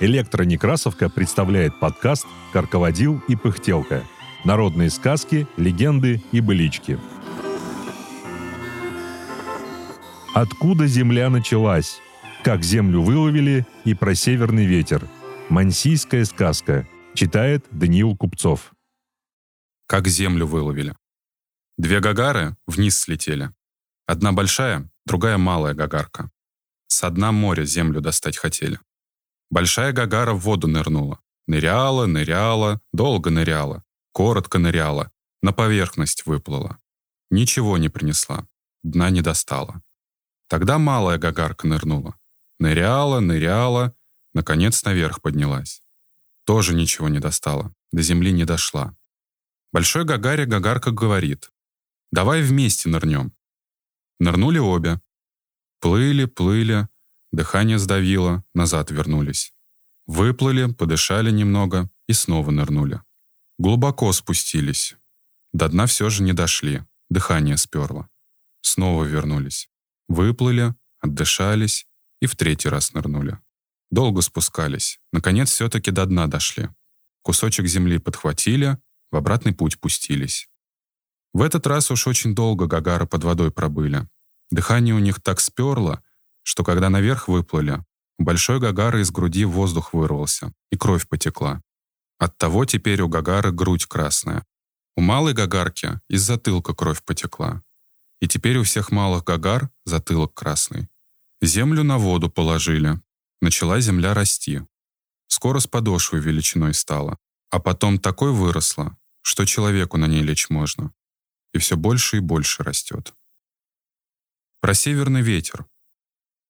Электронекрасовка представляет подкаст «Карководил и пыхтелка». Народные сказки, легенды и былички. Откуда земля началась? Как землю выловили и про северный ветер. Мансийская сказка. Читает Даниил Купцов. Как землю выловили. Две гагары вниз слетели. Одна большая, другая малая гагарка. С дна моря землю достать хотели. Большая Гагара в воду нырнула. Ныряла, ныряла, долго ныряла, коротко ныряла, на поверхность выплыла. Ничего не принесла, дна не достала. Тогда малая Гагарка нырнула. Ныряла, ныряла, наконец наверх поднялась. Тоже ничего не достала, до земли не дошла. Большой Гагаре Гагарка говорит, «Давай вместе нырнем». Нырнули обе. Плыли, плыли, Дыхание сдавило, назад вернулись. Выплыли, подышали немного и снова нырнули. Глубоко спустились. До дна все же не дошли, дыхание сперло. Снова вернулись. Выплыли, отдышались и в третий раз нырнули. Долго спускались, наконец все-таки до дна дошли. Кусочек земли подхватили, в обратный путь пустились. В этот раз уж очень долго Гагары под водой пробыли. Дыхание у них так сперло, что когда наверх выплыли, у большой Гагары из груди воздух вырвался, и кровь потекла. Оттого теперь у Гагары грудь красная. У малой Гагарки из затылка кровь потекла. И теперь у всех малых Гагар затылок красный. Землю на воду положили. Начала земля расти. Скоро с подошвой величиной стала. А потом такой выросла, что человеку на ней лечь можно. И все больше и больше растет. Про северный ветер.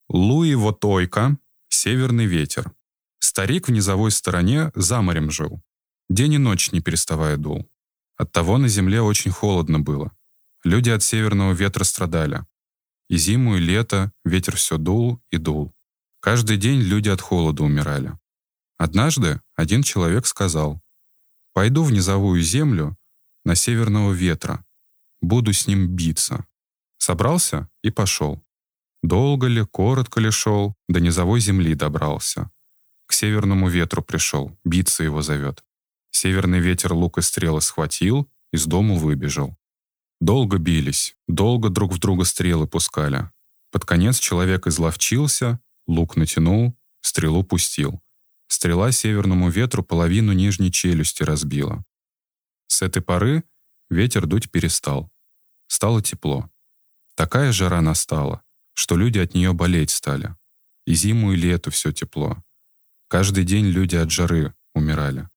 Луи Вотойка, «Северный ветер». Старик в низовой стороне за морем жил. День и ночь не переставая дул. Оттого на земле очень холодно было. Люди от северного ветра страдали. И зиму, и лето ветер все дул и дул. Каждый день люди от холода умирали. Однажды один человек сказал, «Пойду в низовую землю на северного ветра, буду с ним биться». Собрался и пошел. Долго ли, коротко ли шел, до низовой земли добрался. К северному ветру пришел, биться его зовет. Северный ветер лук и стрелы схватил, из дому выбежал. Долго бились, долго друг в друга стрелы пускали. Под конец человек изловчился, лук натянул, стрелу пустил. Стрела северному ветру половину нижней челюсти разбила. С этой поры ветер дуть перестал. Стало тепло. Такая жара настала, что люди от нее болеть стали. И зиму, и лето все тепло. Каждый день люди от жары умирали.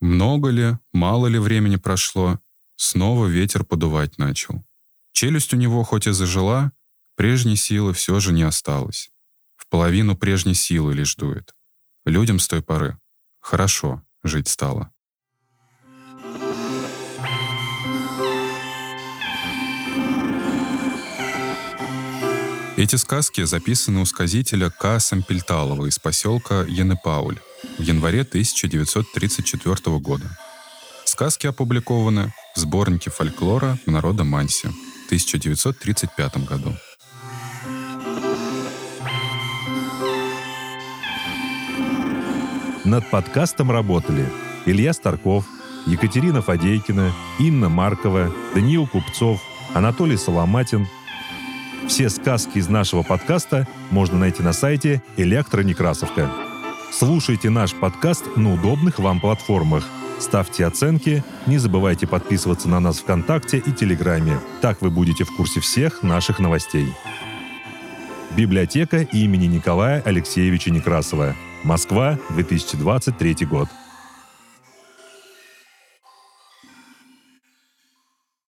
Много ли, мало ли времени прошло, снова ветер подувать начал. Челюсть у него хоть и зажила, прежней силы все же не осталось. В половину прежней силы лишь дует. Людям с той поры хорошо жить стало. Эти сказки записаны у сказителя К. Сампельталова из поселка Янепауль в январе 1934 года. Сказки опубликованы в сборнике фольклора народа Манси в 1935 году. Над подкастом работали Илья Старков, Екатерина Фадейкина, Инна Маркова, Даниил Купцов, Анатолий Соломатин – все сказки из нашего подкаста можно найти на сайте «Электронекрасовка». Слушайте наш подкаст на удобных вам платформах. Ставьте оценки, не забывайте подписываться на нас ВКонтакте и Телеграме. Так вы будете в курсе всех наших новостей. Библиотека имени Николая Алексеевича Некрасова. Москва, 2023 год.